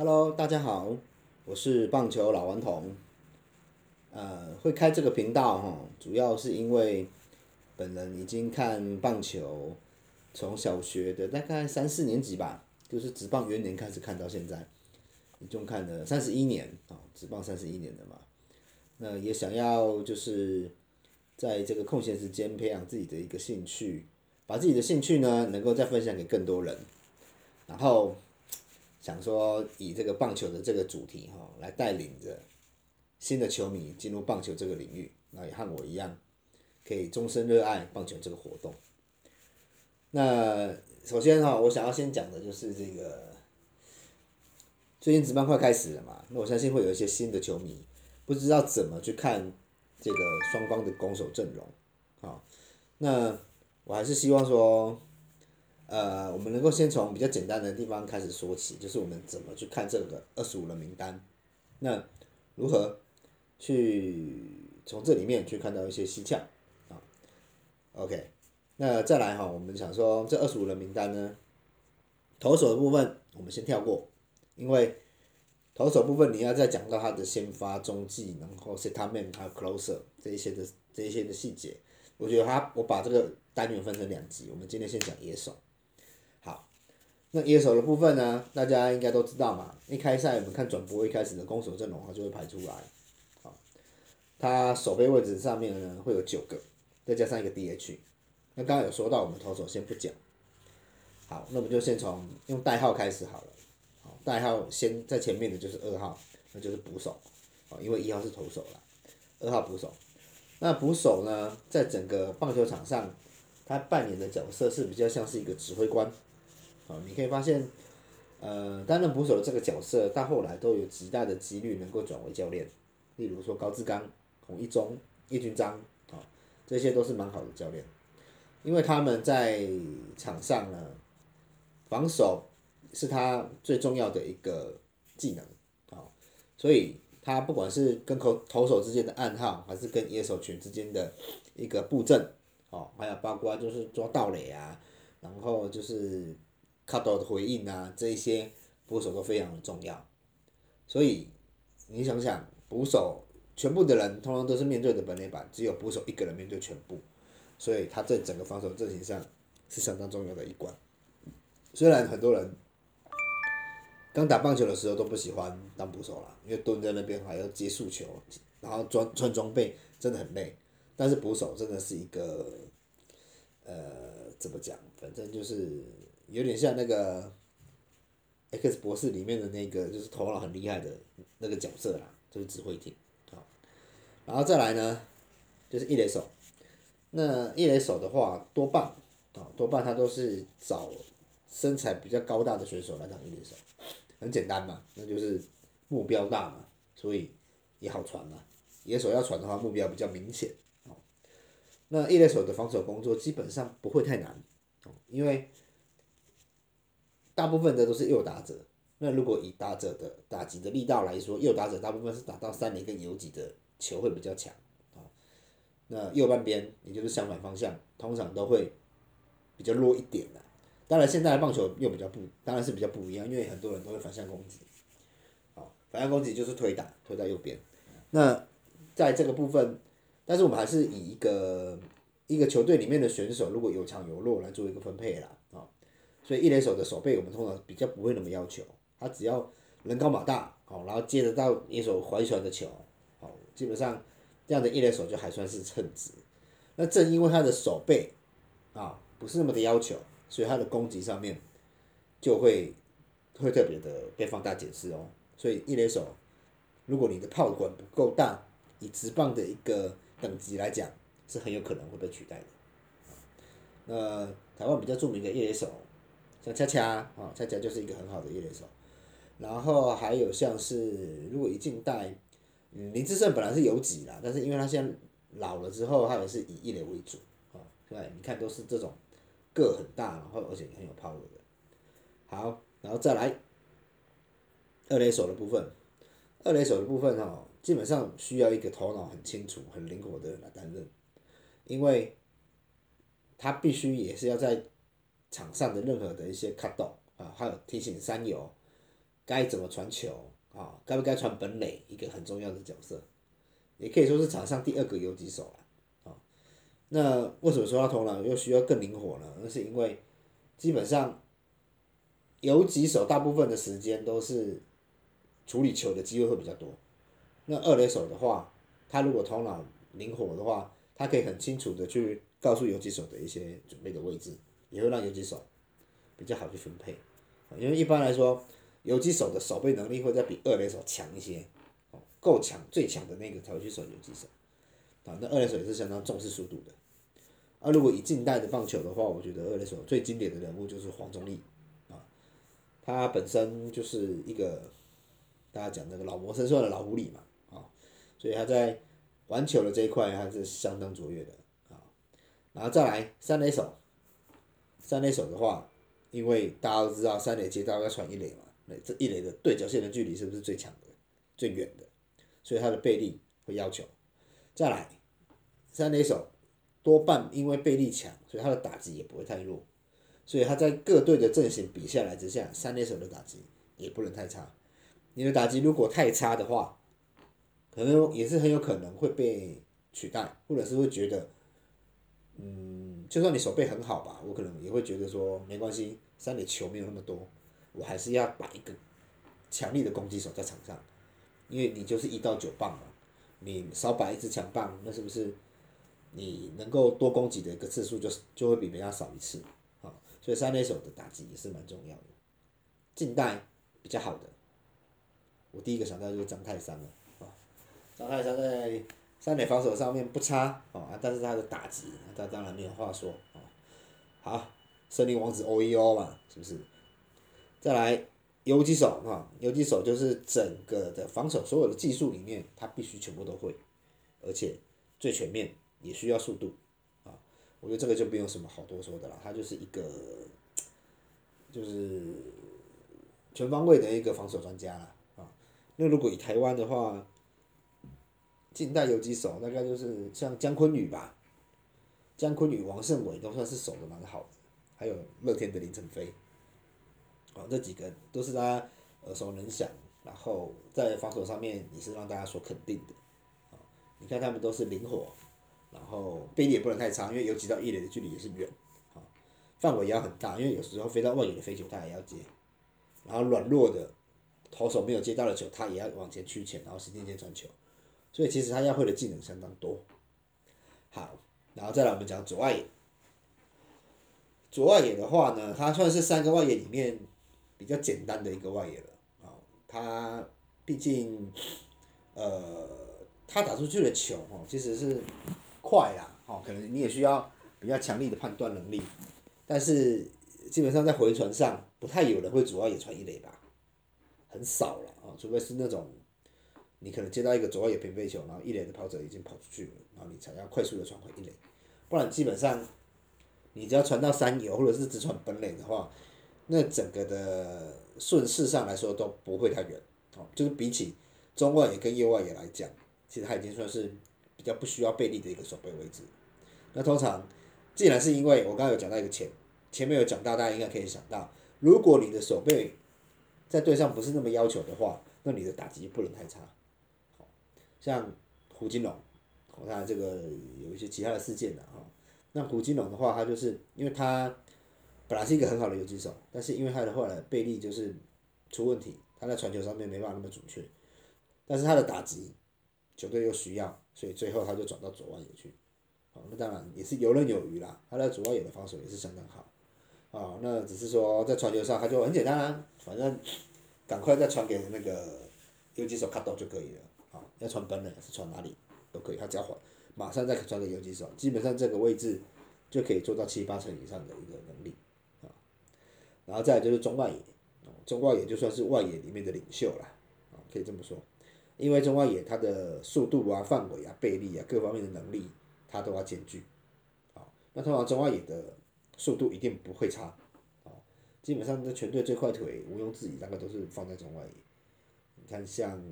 Hello，大家好，我是棒球老顽童。呃，会开这个频道哈，主要是因为本人已经看棒球，从小学的大概三四年级吧，就是职棒元年开始看到现在，一共看了三十一年啊，职棒三十一年的嘛。那也想要就是在这个空闲时间培养自己的一个兴趣，把自己的兴趣呢能够再分享给更多人，然后想说以这个棒球的这个主题哈，来带领着新的球迷进入棒球这个领域，那也和我一样，可以终身热爱棒球这个活动。那首先哈，我想要先讲的就是这个最近职棒快开始了嘛，那我相信会有一些新的球迷。不知道怎么去看这个双方的攻守阵容，好，那我还是希望说，呃，我们能够先从比较简单的地方开始说起，就是我们怎么去看这个二十五人名单，那如何去从这里面去看到一些蹊跷啊？OK，那再来哈，我们想说这二十五人名单呢，投手的部分我们先跳过，因为。投手部分，你要再讲到他的先发、中继，然后 set man 还有 closer 这一些的这一些的细节，我觉得他我把这个单元分成两集，我们今天先讲野手。那野手的部分呢，大家应该都知道嘛，一开赛我们看转播一开始的攻守阵容，它就会排出来。好，他守备位置上面呢会有九个，再加上一个 DH。那刚刚有说到，我们投手先不讲。好，那我们就先从用代号开始好了。代号先在前面的就是二号，那就是捕手，哦，因为一号是投手了，二号捕手。那捕手呢，在整个棒球场上，他扮演的角色是比较像是一个指挥官，啊，你可以发现，呃，担任捕手的这个角色，到后来都有极大的几率能够转为教练，例如说高志刚、洪一中、叶军章，啊，这些都是蛮好的教练，因为他们在场上呢，防守。是他最重要的一个技能，啊，所以他不管是跟投投手之间的暗号，还是跟野手群之间的一个布阵，哦，还有包括就是抓盗垒啊，然后就是 cut 的回应啊，这一些捕手都非常的重要。所以你想想，捕手全部的人通常都是面对的本垒板，只有捕手一个人面对全部，所以他在整个防守阵型上是相当重要的一关。虽然很多人。刚打棒球的时候都不喜欢当捕手了，因为蹲在那边还要接速球，然后装穿装备真的很累。但是捕手真的是一个，呃，怎么讲？反正就是有点像那个 X 博士里面的那个，就是头脑很厉害的那个角色啦，就是指挥艇。好，然后再来呢，就是一垒手。那一垒手的话，多半啊，多半他都是找身材比较高大的选手来当一垒手。很简单嘛，那就是目标大嘛，所以也好传嘛。野手要传的话，目标比较明显哦。那一垒手的防守工作基本上不会太难，因为大部分的都是右打者。那如果以打者的打击的力道来说，右打者大部分是打到三垒跟游击的球会比较强啊。那右半边也就是相反方向，通常都会比较弱一点的。当然，现在的棒球又比较不，当然是比较不一样，因为很多人都会反向攻击，好，反向攻击就是推打，推到右边。那在这个部分，但是我们还是以一个一个球队里面的选手如果有强有弱来做一个分配啦，啊，所以一垒手的手背我们通常比较不会那么要求，他只要人高马大，好，然后接得到一手怀传的球，好，基本上这样的一垒手就还算是称职。那正因为他的手背啊不是那么的要求。所以他的攻击上面就会会特别的被放大解释哦。所以一垒手，如果你的炮管不够大，以直棒的一个等级来讲，是很有可能会被取代的。那台湾比较著名的一垒手，像恰恰啊，恰恰就是一个很好的一垒手。然后还有像是如果一近代，嗯，林志胜本来是游几啦，但是因为他现在老了之后，他也是以一垒为主啊。对，你看都是这种。个很大，然后而且很有 power 的。好，然后再来二垒手的部分。二垒手的部分哈，基本上需要一个头脑很清楚、很灵活的人来担任，因为他必须也是要在场上的任何的一些 cut 动啊，还有提醒三友该怎么传球啊，该不该传本垒，一个很重要的角色，也可以说是场上第二个游击手了啊。那为什么说他头脑又需要更灵活呢？那是因为基本上游击手大部分的时间都是处理球的机会会比较多。那二垒手的话，他如果头脑灵活的话，他可以很清楚的去告诉游击手的一些准备的位置，也会让游击手比较好去分配。因为一般来说，游击手的守备能力会再比二垒手强一些，哦够强最强的那个才会去守游击手。啊，那二垒手也是相当重视速度的。啊，如果以近代的棒球的话，我觉得二垒手最经典的人物就是黄宗立，啊，他本身就是一个大家讲那个老谋深算的老狐狸嘛。啊所以他在玩球的这一块还是相当卓越的啊，然后再来三垒手，三垒手的话，因为大家都知道三垒接到要传一垒嘛，那这一垒的对角线的距离是不是最强的、最远的？所以他的背力会要求。再来，三垒手多半因为背力强，所以他的打击也不会太弱，所以他在各队的阵型比下来之下，三垒手的打击也不能太差。你的打击如果太差的话，可能也是很有可能会被取代，或者是会觉得，嗯，就算你手背很好吧，我可能也会觉得说没关系，三垒球没有那么多，我还是要摆一个强力的攻击手在场上，因为你就是一到九棒嘛，你少摆一支强棒，那是不是你能够多攻击的一个次数就就会比别人少一次啊？所以三垒手的打击也是蛮重要的。近代比较好的，我第一个想到就是张泰山了。啊张泰山在三垒防守上面不差哦，但是他的打击，他当然没有话说哦。好，森林王子 O E O 嘛，是不是？再来游击手啊，游击手就是整个的防守所有的技术里面，他必须全部都会，而且最全面，也需要速度啊。我觉得这个就不用什么好多说的了，他就是一个就是全方位的一个防守专家了啊。那如果以台湾的话，近代游击手大概就是像姜昆宇吧，姜昆宇、王胜伟都算是守的蛮好的，还有乐天的林晨飞，哦，这几个都是大家耳熟能详，然后在防守上面也是让大家所肯定的，啊，你看他们都是灵活，然后背力也不能太长，因为游击到一垒的距离也是远，啊，范围也要很大，因为有时候飞到外野的飞球他也要接，然后软弱的投手没有接到的球，他也要往前屈前，然后时间间传球。所以其实他要会的技能相当多。好，然后再来我们讲左外野。左外野的话呢，他算是三个外野里面比较简单的一个外野了。啊，他毕竟，呃，他打出去的球哦，其实是快啦，哦，可能你也需要比较强力的判断能力。但是基本上在回传上，不太有人会左外野传一垒吧，很少了啊，除非是那种。你可能接到一个左外野平飞球，然后一垒的跑者已经跑出去了，然后你才要快速的传回一垒，不然基本上，你只要传到三游或者是只传本垒的话，那整个的顺势上来说都不会太远，哦，就是比起中外野跟右外野来讲，其实它已经算是比较不需要背力的一个守备位置。那通常，既然是因为我刚刚有讲到一个前前面有讲到，大家应该可以想到，如果你的守备在队上不是那么要求的话，那你的打击不能太差。像胡金龙，我看这个有一些其他的事件的哈。那胡金龙的话，他就是因为他本来是一个很好的游击手，但是因为他的后来背力就是出问题，他在传球上面没办法那么准确。但是他的打击球队又需要，所以最后他就转到左外野去。好，那当然也是游刃有余啦。他在左外野的防守也是相当好。啊，那只是说在传球上他就很简单啊，反正赶快再传给那个游击手卡到就可以了。要传本垒是传哪里都可以，他交换，马上再传给游击手，基本上这个位置就可以做到七八成以上的一个能力，啊，然后再就是中外野，中外野就算是外野里面的领袖了，啊，可以这么说，因为中外野它的速度啊、范围啊、背力啊各方面的能力，它都要兼具，啊，那通常中外野的速度一定不会差，啊，基本上这全队最快腿毋庸置疑，大概都是放在中外野，你看像。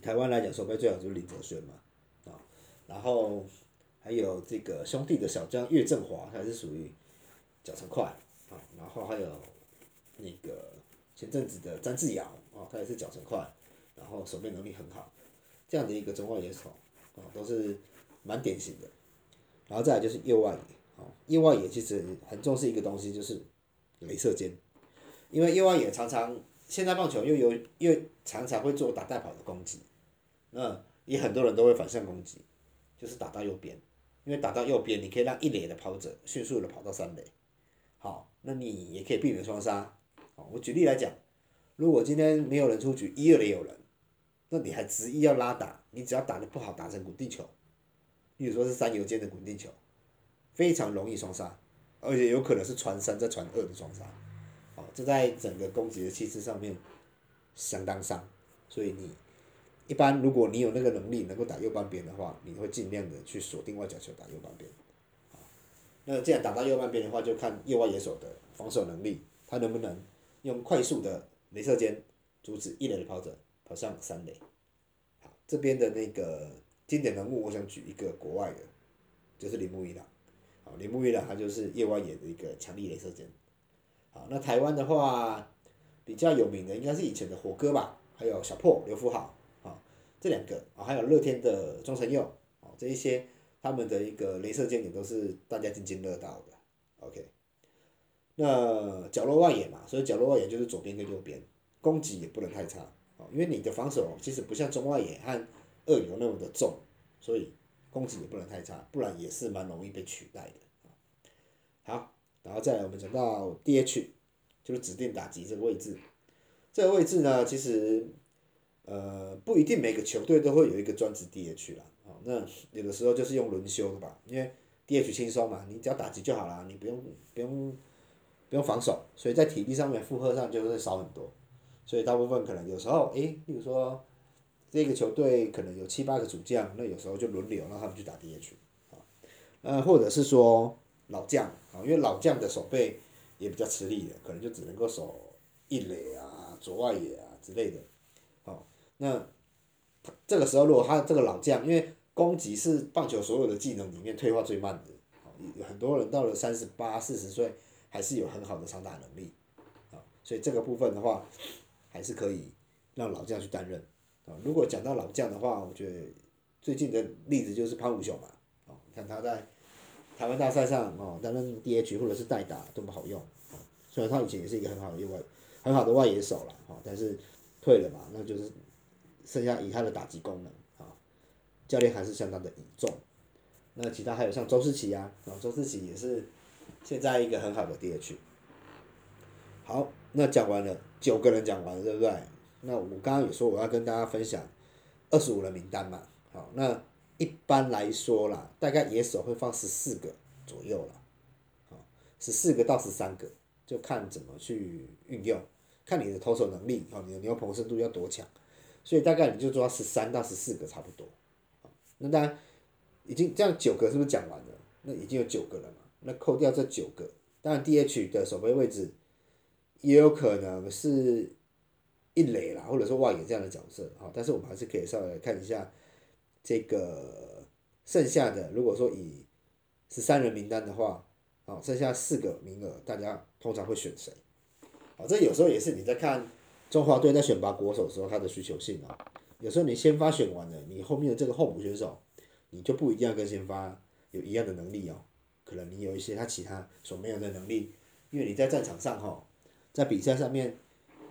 台湾来讲，守备最好就是林哲轩嘛，啊，然后还有这个兄弟的小将岳振华，他是属于脚程快，啊，然后还有那个前阵子的詹志尧啊，他也是脚程快，然后守备能力很好，这样的一个中外野手啊，都是蛮典型的。然后再来就是右外野，哦，右外野其实很重视一个东西，就是镭射肩，因为右外野常常现在棒球又有又常常会做打带跑的攻击，那也很多人都会反向攻击，就是打到右边，因为打到右边，你可以让一垒的跑者迅速的跑到三垒，好，那你也可以避免双杀。好，我举例来讲，如果今天没有人出局，一二垒有人，那你还执意要拉打，你只要打的不好，打成滚地球。比如说是三游间的滚地球，非常容易双杀，而且有可能是传三再传二的双杀，哦，这在整个攻击的气势上面相当伤，所以你一般如果你有那个能力能够打右半边的话，你会尽量的去锁定外角球打右半边，那既然打到右半边的话，就看右外野手的防守能力，他能不能用快速的镭射肩阻止一垒的跑者跑上三垒，好，这边的那个。经典人物，我想举一个国外的，就是铃木一朗。好，铃木一朗他就是叶外野的一个强力镭射箭。好，那台湾的话，比较有名的应该是以前的火哥吧，还有小破刘福豪，这两个啊，还有乐天的庄成佑，哦，这一些他们的一个镭射箭也都是大家津津乐道的。OK，那角落外野嘛，所以角落外野就是左边跟右边，攻击也不能太差，哦，因为你的防守其实不像中外野和。二游那么的重，所以攻击也不能太差，不然也是蛮容易被取代的。好，然后再来我们讲到 DH，就是指定打击这个位置。这个位置呢，其实呃不一定每个球队都会有一个专职 DH 啦。哦，那有的时候就是用轮休的吧，因为 DH 轻松嘛，你只要打击就好啦，你不用不用不用防守，所以在体力上面负荷上就会少很多。所以大部分可能有时候，诶，例如说。这个球队可能有七八个主将，那有时候就轮流让他们去打 DH，啊，呃，或者是说老将啊，因为老将的手背也比较吃力的，可能就只能够守一垒啊、左外野啊之类的，那这个时候如果他这个老将，因为攻击是棒球所有的技能里面退化最慢的，有很多人到了三十八、四十岁还是有很好的长打能力，啊，所以这个部分的话，还是可以让老将去担任。啊如果讲到老将的话，我觉得最近的例子就是潘武雄嘛，哦，看他在台湾大赛上哦担任 DH 或者是代打都不好用，虽然他以前也是一个很好的外很好的外野手了，哦，但是退了嘛，那就是剩下以他的打击功能啊，教练还是相当的倚重。那其他还有像周思齐啊，啊，周思齐也是现在一个很好的 DH。好，那讲完了，九个人讲完了，对不对？那我刚刚也说我要跟大家分享二十五人名单嘛，好，那一般来说啦，大概野手会放十四个左右了，好，十四个到十三个，就看怎么去运用，看你的投手能力，好，你的牛棚深度要多强，所以大概你就抓十三到十四个差不多，那当然已经这样九个是不是讲完了？那已经有九个了嘛，那扣掉这九个，当然 DH 的守备位置也有可能是。一垒啦，或者说外野这样的角色，好，但是我们还是可以稍微看一下这个剩下的。如果说以十三人名单的话，好，剩下四个名额，大家通常会选谁？好，这有时候也是你在看中华队在选拔国手的时候，他的需求性啊。有时候你先发选完了，你后面的这个候补选手，你就不一定要跟先发有一样的能力哦。可能你有一些他其他所没有的能力，因为你在战场上哈，在比赛上面。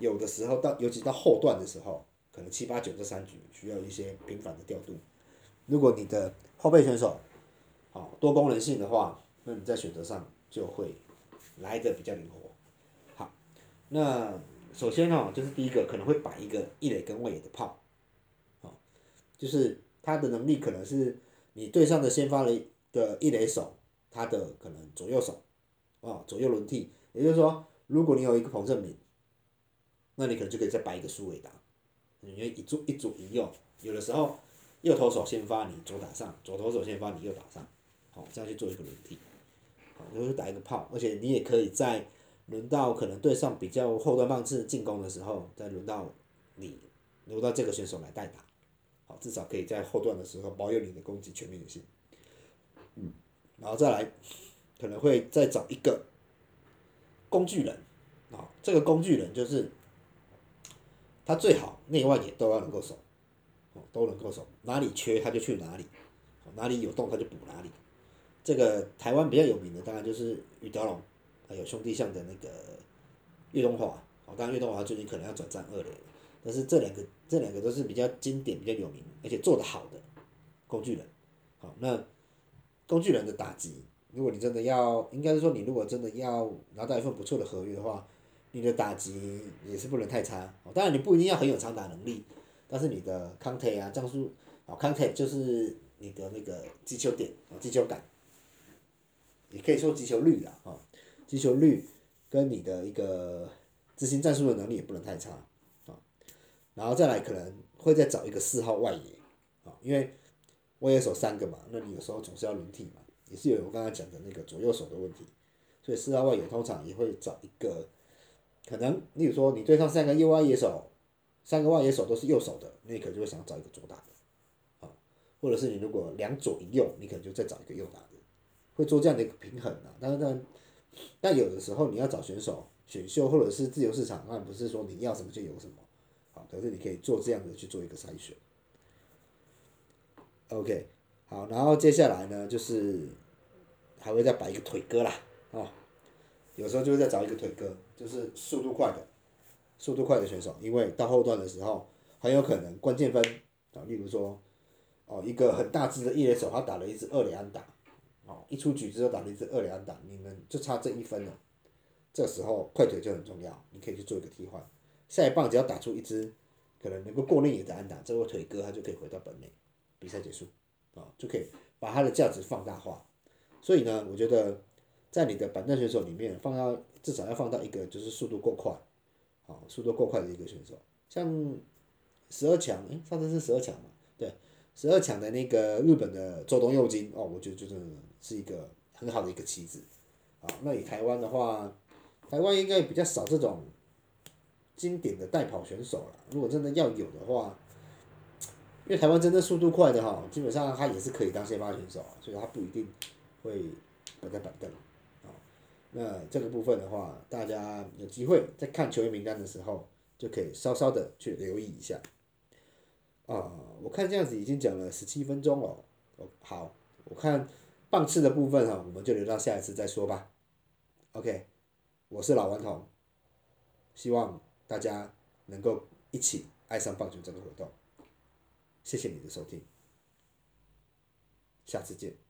有的时候到，尤其到后段的时候，可能七八九这三局需要一些频繁的调度。如果你的后备选手，好多功能性的话，那你在选择上就会来的比较灵活。好，那首先哦，就是第一个可能会摆一个一垒跟外野的炮，好，就是他的能力可能是你对上的先发的的一垒手，他的可能左右手，啊左右轮替，也就是说，如果你有一个彭正明。那你可能就可以再摆一个苏伟达，因为一左一左一右，有的时候右投手先发你左打上，左投手先发你右打上，好，这样去做一个轮替，好，就是打一个炮，而且你也可以在轮到可能对上比较后段棒次进攻的时候，再轮到你轮到这个选手来代打，好，至少可以在后段的时候保有你的攻击全面性，嗯，然后再来可能会再找一个工具人，啊，这个工具人就是。他最好内外野都要能够守，哦，都能够守，哪里缺他就去哪里，哪里有洞他就补哪里。这个台湾比较有名的当然就是于德龙，还有兄弟象的那个岳东华，哦，当然岳东华最近可能要转战二垒，但是这两个这两个都是比较经典、比较有名，而且做得好的工具人。好，那工具人的打击，如果你真的要，应该是说你如果真的要拿到一份不错的合约的话，你的打击也是不能太差。当然你不一定要很有长打能力，但是你的 contact 啊，降速，啊 contact 就是你的那个击球点哦，击球感，也可以说击球率啊，啊，击球率跟你的一个执行战术的能力也不能太差啊。然后再来可能会再找一个四号外野，啊，因为。外野手三个嘛，那你有时候总是要轮替嘛，也是有我刚才讲的那个左右手的问题，所以四号外野通常也会找一个，可能，例如说你对上三个右外野手，三个外野手都是右手的，那你可能就会想要找一个左打的，啊，或者是你如果两左一右，你可能就再找一个右打的，会做这样的一个平衡啊。当然，但有的时候你要找选手选秀或者是自由市场，那不是说你要什么就有什么，好，可是你可以做这样的去做一个筛选。OK，好，然后接下来呢，就是还会再摆一个腿哥啦，哦，有时候就会再找一个腿哥，就是速度快的，速度快的选手，因为到后段的时候，很有可能关键分啊，例如说，哦，一个很大只的一垒手，他打了一支二垒安打，哦，一出局之后打了一支二两安打，你们就差这一分了，这时候快腿就很重要，你可以去做一个替换，下一棒只要打出一支可能能够过内野的安打，这位腿哥他就可以回到本垒。比赛结束，啊，就可以把它的价值放大化。所以呢，我觉得在你的板凳选手里面，放到至少要放到一个就是速度够快，啊，速度够快的一个选手。像十二强，诶，上次是十二强嘛？对，十二强的那个日本的周东佑金，哦，我觉得就是是一个很好的一个棋子。啊，那以台湾的话，台湾应该比较少这种经典的代跑选手了。如果真的要有的话，因为台湾真的速度快的哈，基本上他也是可以当先发选手，所以他不一定会摆在板凳啊。那这个部分的话，大家有机会在看球员名单的时候，就可以稍稍的去留意一下。啊，我看这样子已经讲了十七分钟了哦。好，我看棒次的部分哈，我们就留到下一次再说吧。OK，我是老顽童，希望大家能够一起爱上棒球这个活动。谢谢你的收听，下次见。